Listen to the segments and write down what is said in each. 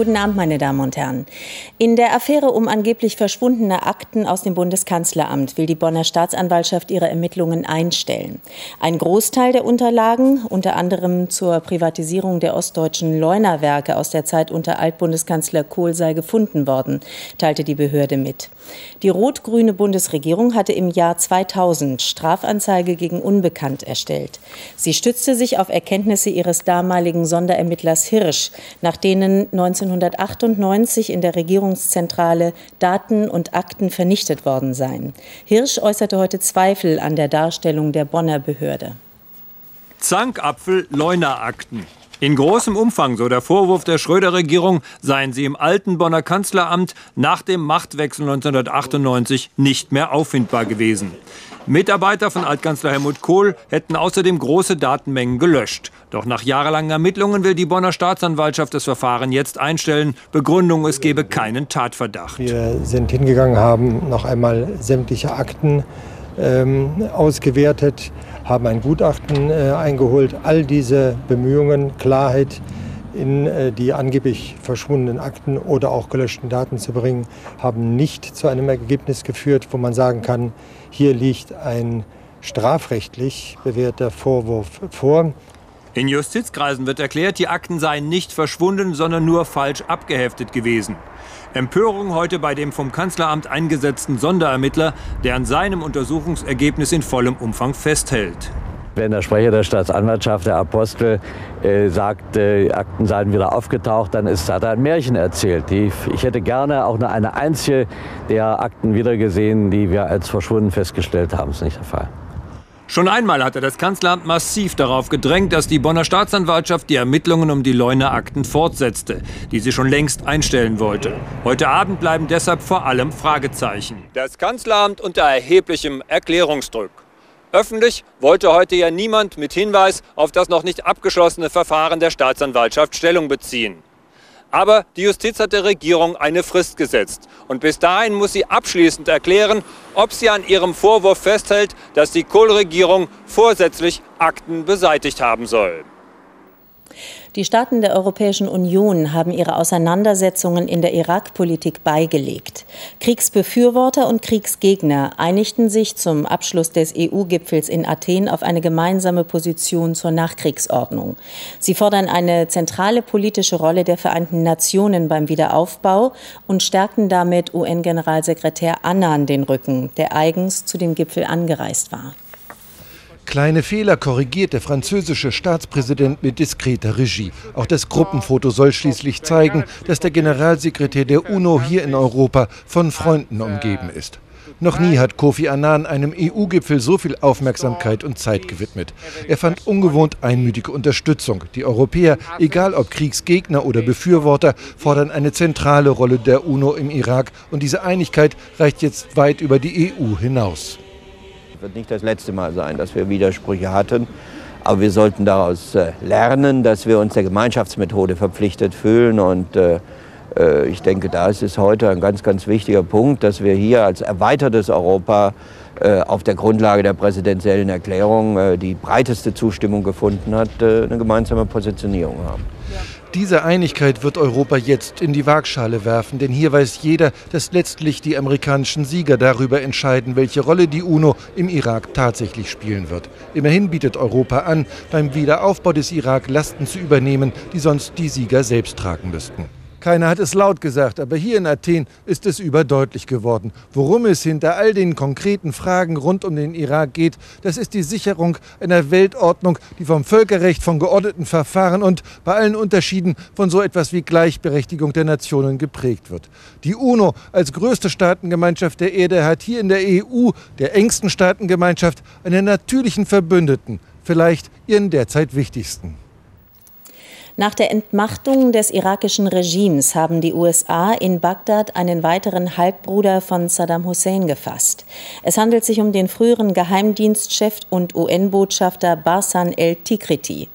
Guten Abend, meine Damen und Herren. In der Affäre um angeblich verschwundene Akten aus dem Bundeskanzleramt will die Bonner Staatsanwaltschaft ihre Ermittlungen einstellen. Ein Großteil der Unterlagen, unter anderem zur Privatisierung der ostdeutschen Leunawerke aus der Zeit unter Altbundeskanzler Kohl, sei gefunden worden, teilte die Behörde mit. Die rot-grüne Bundesregierung hatte im Jahr 2000 Strafanzeige gegen Unbekannt erstellt. Sie stützte sich auf Erkenntnisse ihres damaligen Sonderermittlers Hirsch, nach denen 19 1998 in der Regierungszentrale Daten und Akten vernichtet worden seien. Hirsch äußerte heute Zweifel an der Darstellung der Bonner Behörde. Zankapfel Leuna-Akten. In großem Umfang, so der Vorwurf der Schröder-Regierung, seien sie im alten Bonner Kanzleramt nach dem Machtwechsel 1998 nicht mehr auffindbar gewesen. Mitarbeiter von Altkanzler Helmut Kohl hätten außerdem große Datenmengen gelöscht. Doch nach jahrelangen Ermittlungen will die Bonner Staatsanwaltschaft das Verfahren jetzt einstellen. Begründung, es gebe keinen Tatverdacht. Wir sind hingegangen, haben noch einmal sämtliche Akten ähm, ausgewertet, haben ein Gutachten äh, eingeholt. All diese Bemühungen, Klarheit in äh, die angeblich verschwundenen Akten oder auch gelöschten Daten zu bringen, haben nicht zu einem Ergebnis geführt, wo man sagen kann, hier liegt ein strafrechtlich bewährter Vorwurf vor. In Justizkreisen wird erklärt, die Akten seien nicht verschwunden, sondern nur falsch abgeheftet gewesen. Empörung heute bei dem vom Kanzleramt eingesetzten Sonderermittler, der an seinem Untersuchungsergebnis in vollem Umfang festhält. Wenn der Sprecher der Staatsanwaltschaft, der Apostel, äh, sagt, äh, Akten seien wieder aufgetaucht, dann ist, hat er ein Märchen erzählt. Die, ich hätte gerne auch nur eine einzige der Akten wiedergesehen, die wir als verschwunden festgestellt haben. Das ist nicht der Fall. Schon einmal hatte das Kanzleramt massiv darauf gedrängt, dass die Bonner Staatsanwaltschaft die Ermittlungen um die Leuner Akten fortsetzte, die sie schon längst einstellen wollte. Heute Abend bleiben deshalb vor allem Fragezeichen. Das Kanzleramt unter erheblichem Erklärungsdruck. Öffentlich wollte heute ja niemand mit Hinweis auf das noch nicht abgeschlossene Verfahren der Staatsanwaltschaft Stellung beziehen. Aber die Justiz hat der Regierung eine Frist gesetzt. Und bis dahin muss sie abschließend erklären, ob sie an ihrem Vorwurf festhält, dass die Kohl-Regierung vorsätzlich Akten beseitigt haben soll. Die Staaten der Europäischen Union haben ihre Auseinandersetzungen in der Irak-Politik beigelegt. Kriegsbefürworter und Kriegsgegner einigten sich zum Abschluss des EU-Gipfels in Athen auf eine gemeinsame Position zur Nachkriegsordnung. Sie fordern eine zentrale politische Rolle der Vereinten Nationen beim Wiederaufbau und stärkten damit UN-Generalsekretär Annan den Rücken, der eigens zu dem Gipfel angereist war. Kleine Fehler korrigiert der französische Staatspräsident mit diskreter Regie. Auch das Gruppenfoto soll schließlich zeigen, dass der Generalsekretär der UNO hier in Europa von Freunden umgeben ist. Noch nie hat Kofi Annan einem EU-Gipfel so viel Aufmerksamkeit und Zeit gewidmet. Er fand ungewohnt einmütige Unterstützung. Die Europäer, egal ob Kriegsgegner oder Befürworter, fordern eine zentrale Rolle der UNO im Irak. Und diese Einigkeit reicht jetzt weit über die EU hinaus wird nicht das letzte Mal sein, dass wir Widersprüche hatten. Aber wir sollten daraus äh, lernen, dass wir uns der Gemeinschaftsmethode verpflichtet fühlen. Und äh, äh, ich denke, da ist es heute ein ganz, ganz wichtiger Punkt, dass wir hier als erweitertes Europa auf der Grundlage der präsidentiellen Erklärung, die breiteste Zustimmung gefunden hat, eine gemeinsame Positionierung haben. Diese Einigkeit wird Europa jetzt in die Waagschale werfen, denn hier weiß jeder, dass letztlich die amerikanischen Sieger darüber entscheiden, welche Rolle die UNO im Irak tatsächlich spielen wird. Immerhin bietet Europa an, beim Wiederaufbau des Irak Lasten zu übernehmen, die sonst die Sieger selbst tragen müssten. Keiner hat es laut gesagt, aber hier in Athen ist es überdeutlich geworden. Worum es hinter all den konkreten Fragen rund um den Irak geht, das ist die Sicherung einer Weltordnung, die vom Völkerrecht, von geordneten Verfahren und bei allen Unterschieden von so etwas wie Gleichberechtigung der Nationen geprägt wird. Die UNO als größte Staatengemeinschaft der Erde hat hier in der EU, der engsten Staatengemeinschaft, einen natürlichen Verbündeten, vielleicht ihren derzeit wichtigsten. Nach der Entmachtung des irakischen Regimes haben die USA in Bagdad einen weiteren Halbbruder von Saddam Hussein gefasst. Es handelt sich um den früheren Geheimdienstchef und UN-Botschafter Barsan el-Tikriti.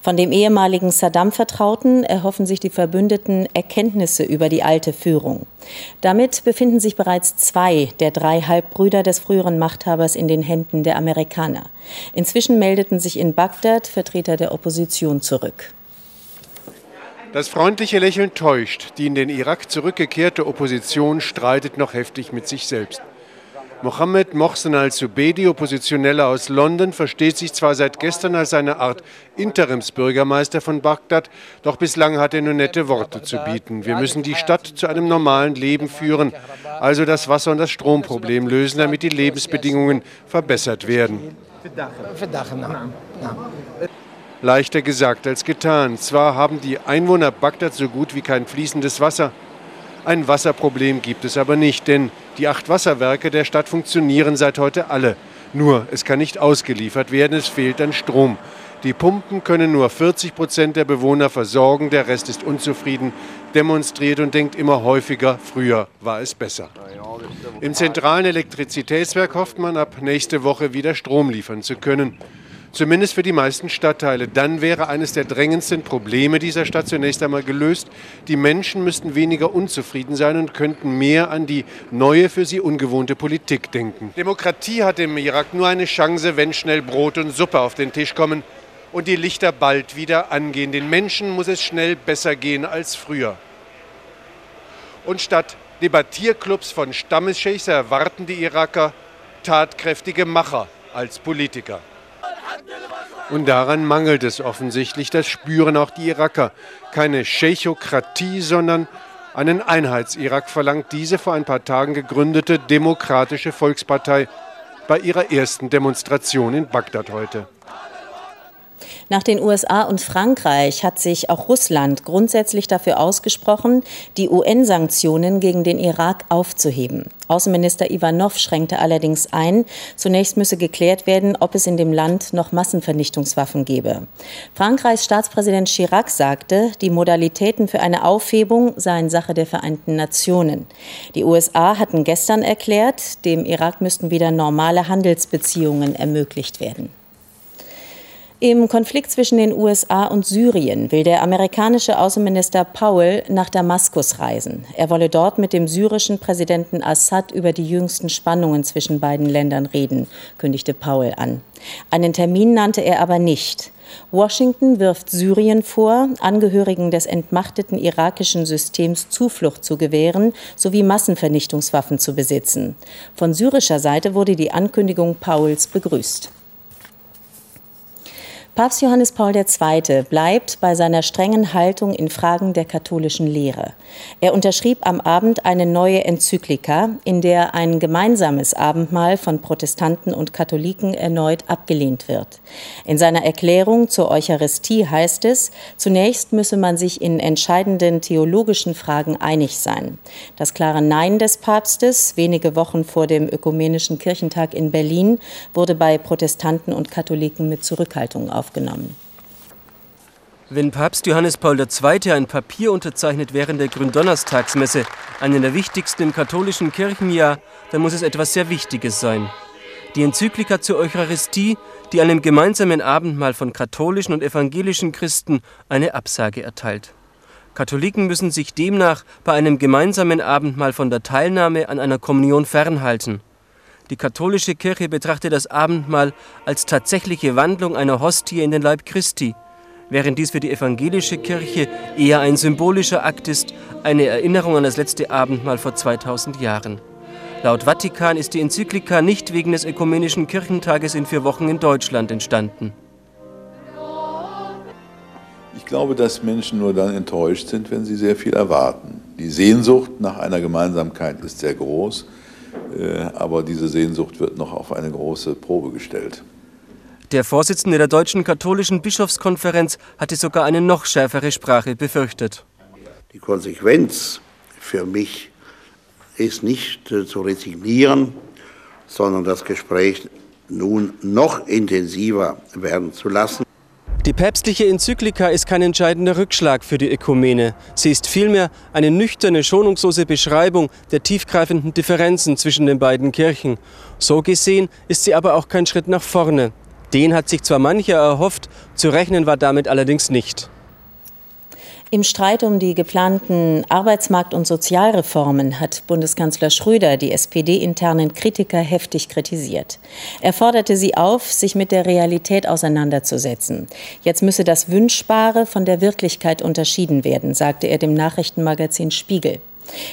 Von dem ehemaligen Saddam-Vertrauten erhoffen sich die Verbündeten Erkenntnisse über die alte Führung. Damit befinden sich bereits zwei der drei Halbbrüder des früheren Machthabers in den Händen der Amerikaner. Inzwischen meldeten sich in Bagdad Vertreter der Opposition zurück. Das freundliche Lächeln täuscht. Die in den Irak zurückgekehrte Opposition streitet noch heftig mit sich selbst. Mohammed Mohsen al-Subedi, Oppositioneller aus London, versteht sich zwar seit gestern als eine Art Interimsbürgermeister von Bagdad, doch bislang hat er nur nette Worte zu bieten. Wir müssen die Stadt zu einem normalen Leben führen, also das Wasser- und das Stromproblem lösen, damit die Lebensbedingungen verbessert werden. Leichter gesagt als getan. Zwar haben die Einwohner Bagdad so gut wie kein fließendes Wasser. Ein Wasserproblem gibt es aber nicht, denn die acht Wasserwerke der Stadt funktionieren seit heute alle. Nur, es kann nicht ausgeliefert werden, es fehlt an Strom. Die Pumpen können nur 40 Prozent der Bewohner versorgen, der Rest ist unzufrieden, demonstriert und denkt immer häufiger, früher war es besser. Im zentralen Elektrizitätswerk hofft man ab nächste Woche wieder Strom liefern zu können. Zumindest für die meisten Stadtteile. Dann wäre eines der drängendsten Probleme dieser Stadt zunächst einmal gelöst. Die Menschen müssten weniger unzufrieden sein und könnten mehr an die neue, für sie ungewohnte Politik denken. Demokratie hat im Irak nur eine Chance, wenn schnell Brot und Suppe auf den Tisch kommen und die Lichter bald wieder angehen. Den Menschen muss es schnell besser gehen als früher. Und statt Debattierclubs von Stammesscheichs erwarten die Iraker tatkräftige Macher als Politiker. Und daran mangelt es offensichtlich, das spüren auch die Iraker. Keine Scheichokratie, sondern einen Einheits-Irak verlangt diese vor ein paar Tagen gegründete Demokratische Volkspartei bei ihrer ersten Demonstration in Bagdad heute. Nach den USA und Frankreich hat sich auch Russland grundsätzlich dafür ausgesprochen, die UN-Sanktionen gegen den Irak aufzuheben. Außenminister Ivanov schränkte allerdings ein, zunächst müsse geklärt werden, ob es in dem Land noch Massenvernichtungswaffen gebe. Frankreichs Staatspräsident Chirac sagte, die Modalitäten für eine Aufhebung seien Sache der Vereinten Nationen. Die USA hatten gestern erklärt, dem Irak müssten wieder normale Handelsbeziehungen ermöglicht werden. Im Konflikt zwischen den USA und Syrien will der amerikanische Außenminister Powell nach Damaskus reisen. Er wolle dort mit dem syrischen Präsidenten Assad über die jüngsten Spannungen zwischen beiden Ländern reden, kündigte Powell an. Einen Termin nannte er aber nicht. Washington wirft Syrien vor, Angehörigen des entmachteten irakischen Systems Zuflucht zu gewähren sowie Massenvernichtungswaffen zu besitzen. Von syrischer Seite wurde die Ankündigung Powells begrüßt. Papst Johannes Paul II. bleibt bei seiner strengen Haltung in Fragen der katholischen Lehre. Er unterschrieb am Abend eine neue Enzyklika, in der ein gemeinsames Abendmahl von Protestanten und Katholiken erneut abgelehnt wird. In seiner Erklärung zur Eucharistie heißt es, zunächst müsse man sich in entscheidenden theologischen Fragen einig sein. Das klare Nein des Papstes, wenige Wochen vor dem Ökumenischen Kirchentag in Berlin, wurde bei Protestanten und Katholiken mit Zurückhaltung auf aufgenommen. Wenn Papst Johannes Paul II. ein Papier unterzeichnet während der Gründonnerstagsmesse, einer der wichtigsten im katholischen Kirchenjahr, dann muss es etwas sehr Wichtiges sein. Die Enzyklika zur Eucharistie, die einem gemeinsamen Abendmahl von katholischen und evangelischen Christen eine Absage erteilt. Katholiken müssen sich demnach bei einem gemeinsamen Abendmahl von der Teilnahme an einer Kommunion fernhalten. Die katholische Kirche betrachtet das Abendmahl als tatsächliche Wandlung einer Hostie in den Leib Christi, während dies für die evangelische Kirche eher ein symbolischer Akt ist, eine Erinnerung an das letzte Abendmahl vor 2000 Jahren. Laut Vatikan ist die Enzyklika nicht wegen des Ökumenischen Kirchentages in vier Wochen in Deutschland entstanden. Ich glaube, dass Menschen nur dann enttäuscht sind, wenn sie sehr viel erwarten. Die Sehnsucht nach einer Gemeinsamkeit ist sehr groß. Äh, aber diese Sehnsucht wird noch auf eine große Probe gestellt. Der Vorsitzende der Deutschen Katholischen Bischofskonferenz hatte sogar eine noch schärfere Sprache befürchtet. Die Konsequenz für mich ist nicht äh, zu resignieren, sondern das Gespräch nun noch intensiver werden zu lassen. Die päpstliche Enzyklika ist kein entscheidender Rückschlag für die Ökumene. Sie ist vielmehr eine nüchterne, schonungslose Beschreibung der tiefgreifenden Differenzen zwischen den beiden Kirchen. So gesehen ist sie aber auch kein Schritt nach vorne. Den hat sich zwar mancher erhofft, zu rechnen war damit allerdings nicht. Im Streit um die geplanten Arbeitsmarkt- und Sozialreformen hat Bundeskanzler Schröder die SPD-internen Kritiker heftig kritisiert. Er forderte sie auf, sich mit der Realität auseinanderzusetzen. Jetzt müsse das Wünschbare von der Wirklichkeit unterschieden werden, sagte er dem Nachrichtenmagazin Spiegel.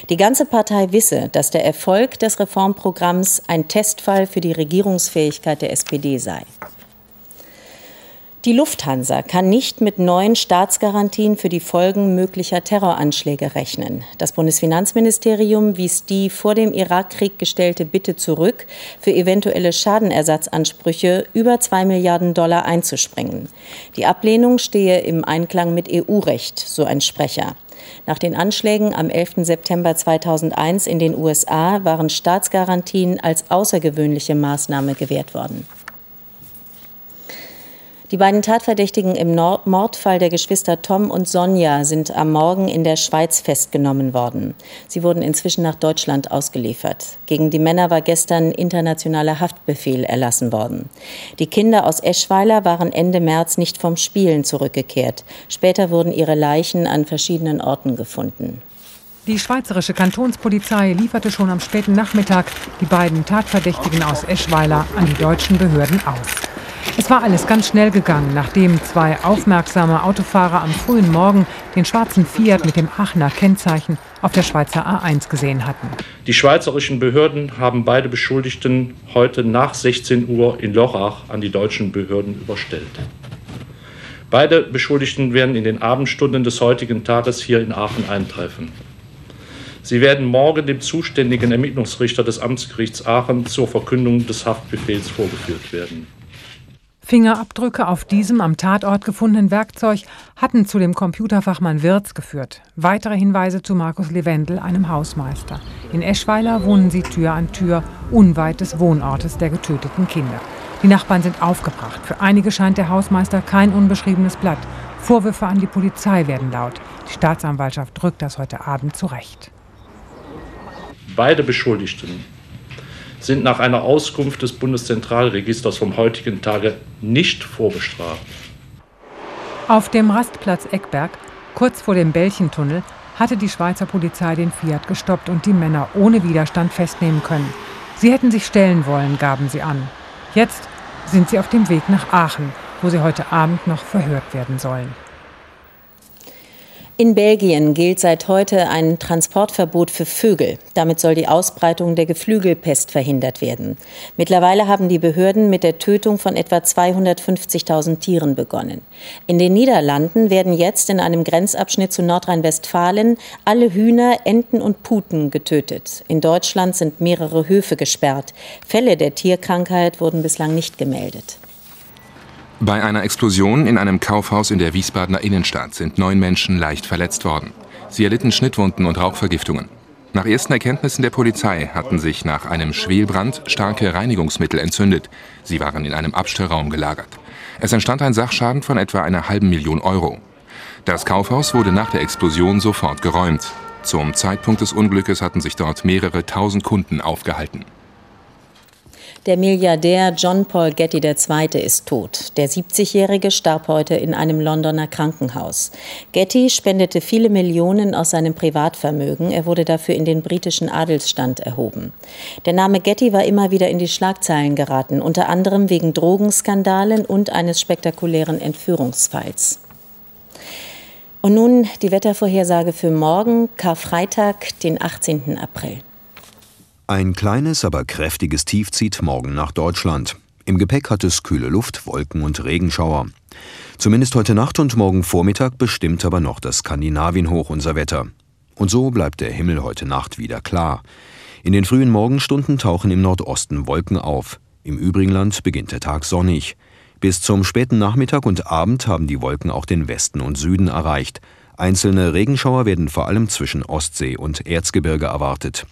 Die ganze Partei wisse, dass der Erfolg des Reformprogramms ein Testfall für die Regierungsfähigkeit der SPD sei. Die Lufthansa kann nicht mit neuen Staatsgarantien für die Folgen möglicher Terroranschläge rechnen. Das Bundesfinanzministerium wies die vor dem Irakkrieg gestellte Bitte zurück, für eventuelle Schadenersatzansprüche über zwei Milliarden Dollar einzuspringen. Die Ablehnung stehe im Einklang mit EU-Recht, so ein Sprecher. Nach den Anschlägen am 11. September 2001 in den USA waren Staatsgarantien als außergewöhnliche Maßnahme gewährt worden. Die beiden Tatverdächtigen im Mordfall der Geschwister Tom und Sonja sind am Morgen in der Schweiz festgenommen worden. Sie wurden inzwischen nach Deutschland ausgeliefert. Gegen die Männer war gestern internationaler Haftbefehl erlassen worden. Die Kinder aus Eschweiler waren Ende März nicht vom Spielen zurückgekehrt. Später wurden ihre Leichen an verschiedenen Orten gefunden. Die schweizerische Kantonspolizei lieferte schon am späten Nachmittag die beiden Tatverdächtigen aus Eschweiler an die deutschen Behörden aus. Es war alles ganz schnell gegangen, nachdem zwei aufmerksame Autofahrer am frühen Morgen den schwarzen Fiat mit dem Aachener Kennzeichen auf der Schweizer A1 gesehen hatten. Die schweizerischen Behörden haben beide Beschuldigten heute nach 16 Uhr in Lorach an die deutschen Behörden überstellt. Beide Beschuldigten werden in den Abendstunden des heutigen Tages hier in Aachen eintreffen. Sie werden morgen dem zuständigen Ermittlungsrichter des Amtsgerichts Aachen zur Verkündung des Haftbefehls vorgeführt werden. Fingerabdrücke auf diesem am Tatort gefundenen Werkzeug hatten zu dem Computerfachmann Wirz geführt. Weitere Hinweise zu Markus Levendel, einem Hausmeister. In Eschweiler wohnen sie Tür an Tür, unweit des Wohnortes der getöteten Kinder. Die Nachbarn sind aufgebracht. Für einige scheint der Hausmeister kein unbeschriebenes Blatt. Vorwürfe an die Polizei werden laut. Die Staatsanwaltschaft drückt das heute Abend zurecht. Beide Beschuldigten sind nach einer Auskunft des Bundeszentralregisters vom heutigen Tage nicht vorbestraft. Auf dem Rastplatz Eckberg, kurz vor dem Bällchentunnel, hatte die Schweizer Polizei den Fiat gestoppt und die Männer ohne Widerstand festnehmen können. Sie hätten sich stellen wollen, gaben sie an. Jetzt sind sie auf dem Weg nach Aachen, wo sie heute Abend noch verhört werden sollen. In Belgien gilt seit heute ein Transportverbot für Vögel. Damit soll die Ausbreitung der Geflügelpest verhindert werden. Mittlerweile haben die Behörden mit der Tötung von etwa 250.000 Tieren begonnen. In den Niederlanden werden jetzt in einem Grenzabschnitt zu Nordrhein-Westfalen alle Hühner, Enten und Puten getötet. In Deutschland sind mehrere Höfe gesperrt. Fälle der Tierkrankheit wurden bislang nicht gemeldet. Bei einer Explosion in einem Kaufhaus in der Wiesbadener Innenstadt sind neun Menschen leicht verletzt worden. Sie erlitten Schnittwunden und Rauchvergiftungen. Nach ersten Erkenntnissen der Polizei hatten sich nach einem Schwelbrand starke Reinigungsmittel entzündet. Sie waren in einem Abstellraum gelagert. Es entstand ein Sachschaden von etwa einer halben Million Euro. Das Kaufhaus wurde nach der Explosion sofort geräumt. Zum Zeitpunkt des Unglückes hatten sich dort mehrere tausend Kunden aufgehalten. Der Milliardär John Paul Getty II. ist tot. Der 70-Jährige starb heute in einem Londoner Krankenhaus. Getty spendete viele Millionen aus seinem Privatvermögen. Er wurde dafür in den britischen Adelsstand erhoben. Der Name Getty war immer wieder in die Schlagzeilen geraten, unter anderem wegen Drogenskandalen und eines spektakulären Entführungsfalls. Und nun die Wettervorhersage für morgen, Karfreitag, den 18. April. Ein kleines, aber kräftiges Tief zieht morgen nach Deutschland. Im Gepäck hat es kühle Luft, Wolken und Regenschauer. Zumindest heute Nacht und morgen Vormittag bestimmt aber noch das Skandinavienhoch unser Wetter. Und so bleibt der Himmel heute Nacht wieder klar. In den frühen Morgenstunden tauchen im Nordosten Wolken auf. Im übrigen Land beginnt der Tag sonnig. Bis zum späten Nachmittag und Abend haben die Wolken auch den Westen und Süden erreicht. Einzelne Regenschauer werden vor allem zwischen Ostsee und Erzgebirge erwartet.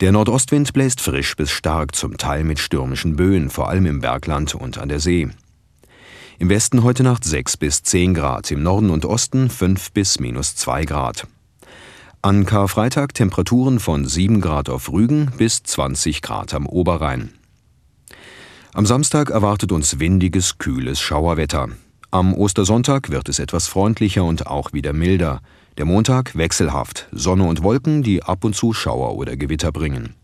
Der Nordostwind bläst frisch bis stark, zum Teil mit stürmischen Böen, vor allem im Bergland und an der See. Im Westen heute Nacht 6 bis 10 Grad, im Norden und Osten 5 bis minus 2 Grad. An Karfreitag Temperaturen von 7 Grad auf Rügen bis 20 Grad am Oberrhein. Am Samstag erwartet uns windiges, kühles Schauerwetter. Am Ostersonntag wird es etwas freundlicher und auch wieder milder. Der Montag wechselhaft, Sonne und Wolken, die ab und zu Schauer oder Gewitter bringen.